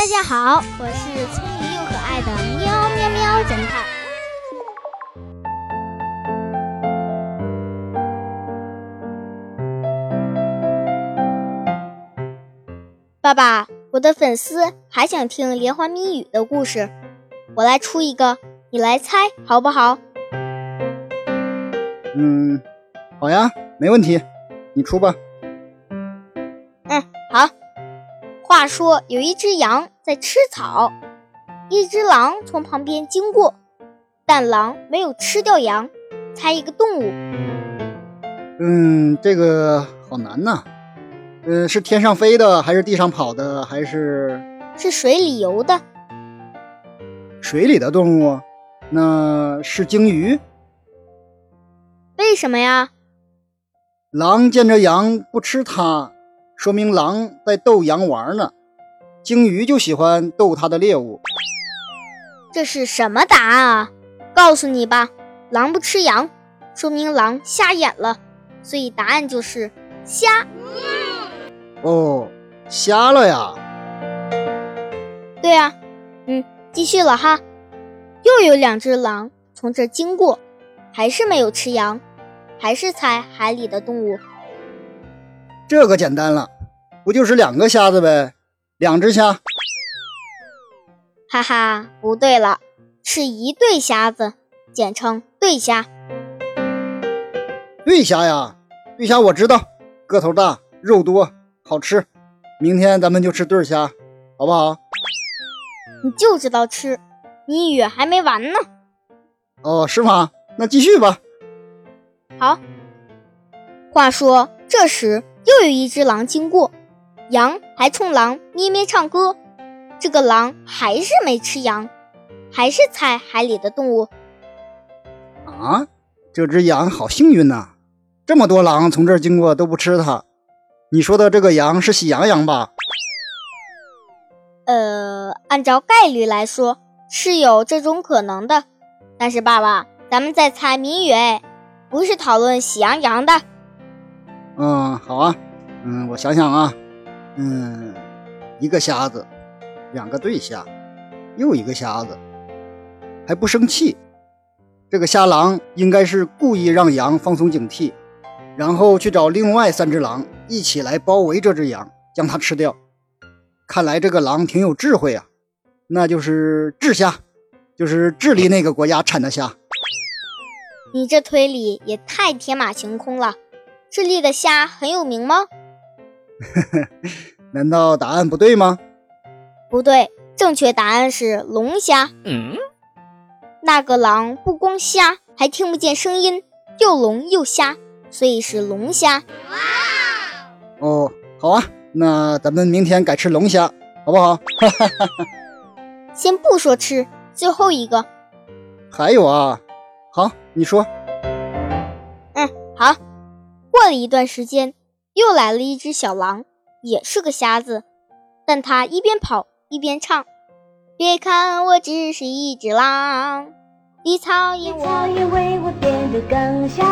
大家好，我是聪明又可爱的喵喵喵侦探。爸爸，我的粉丝还想听连环谜语的故事，我来出一个，你来猜好不好？嗯，好呀，没问题，你出吧。嗯，好。话说有一只羊在吃草，一只狼从旁边经过，但狼没有吃掉羊。猜一个动物。嗯，这个好难呐。嗯，是天上飞的，还是地上跑的，还是是水里游的？水里的动物，那是鲸鱼。为什么呀？狼见着羊不吃它，说明狼在逗羊玩呢。鲸鱼就喜欢逗它的猎物。这是什么答案啊？告诉你吧，狼不吃羊，说明狼瞎眼了，所以答案就是瞎。哦，瞎了呀？对呀，嗯，继续了哈。又有两只狼从这经过，还是没有吃羊，还是猜海里的动物。这个简单了，不就是两个瞎子呗？两只虾。哈哈，不对了，是一对瞎子，简称对虾。对虾呀，对虾我知道，个头大，肉多。好吃，明天咱们就吃对虾，好不好？你就知道吃，谜语还没完呢。哦，是吗？那继续吧。好。话说，这时又有一只狼经过，羊还冲狼咩咩唱歌。这个狼还是没吃羊，还是猜海里的动物。啊，这只羊好幸运呐！这么多狼从这儿经过都不吃它。你说的这个羊是喜羊羊吧？呃，按照概率来说是有这种可能的。但是爸爸，咱们在猜谜语，不是讨论喜羊羊的。嗯，好啊。嗯，我想想啊。嗯，一个瞎子，两个对瞎，又一个瞎子，还不生气。这个瞎狼应该是故意让羊放松警惕。然后去找另外三只狼一起来包围这只羊，将它吃掉。看来这个狼挺有智慧啊，那就是智虾，就是智利那个国家产的虾。你这推理也太天马行空了。智利的虾很有名吗？难道答案不对吗？不对，正确答案是龙虾。嗯，那个狼不光瞎，还听不见声音，又聋又瞎。所以是龙虾。哇哦，好啊，那咱们明天改吃龙虾，好不好？先不说吃，最后一个。还有啊，好，你说。嗯，好。过了一段时间，又来了一只小狼，也是个瞎子，但它一边跑一边唱：“别看我只是一只狼，地草也为我变得更香。”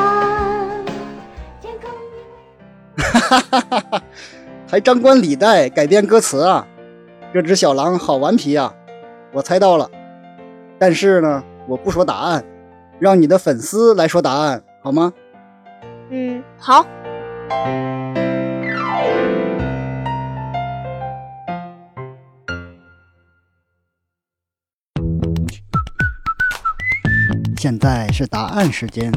哈哈哈哈还张冠李戴改编歌词啊！这只小狼好顽皮啊！我猜到了，但是呢，我不说答案，让你的粉丝来说答案好吗？嗯，好。现在是答案时间。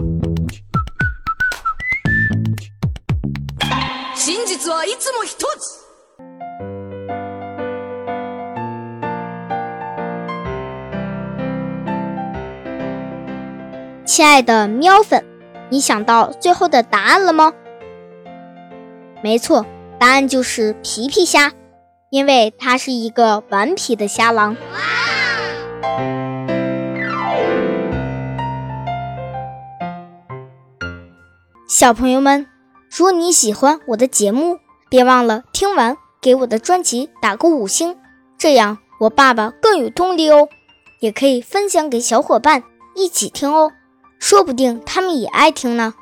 亲爱的喵粉，你想到最后的答案了吗？没错，答案就是皮皮虾，因为它是一个顽皮的虾狼。小朋友们，如果你喜欢我的节目，别忘了听完给我的专辑打个五星，这样我爸爸更有动力哦。也可以分享给小伙伴一起听哦。说不定他们也爱听呢。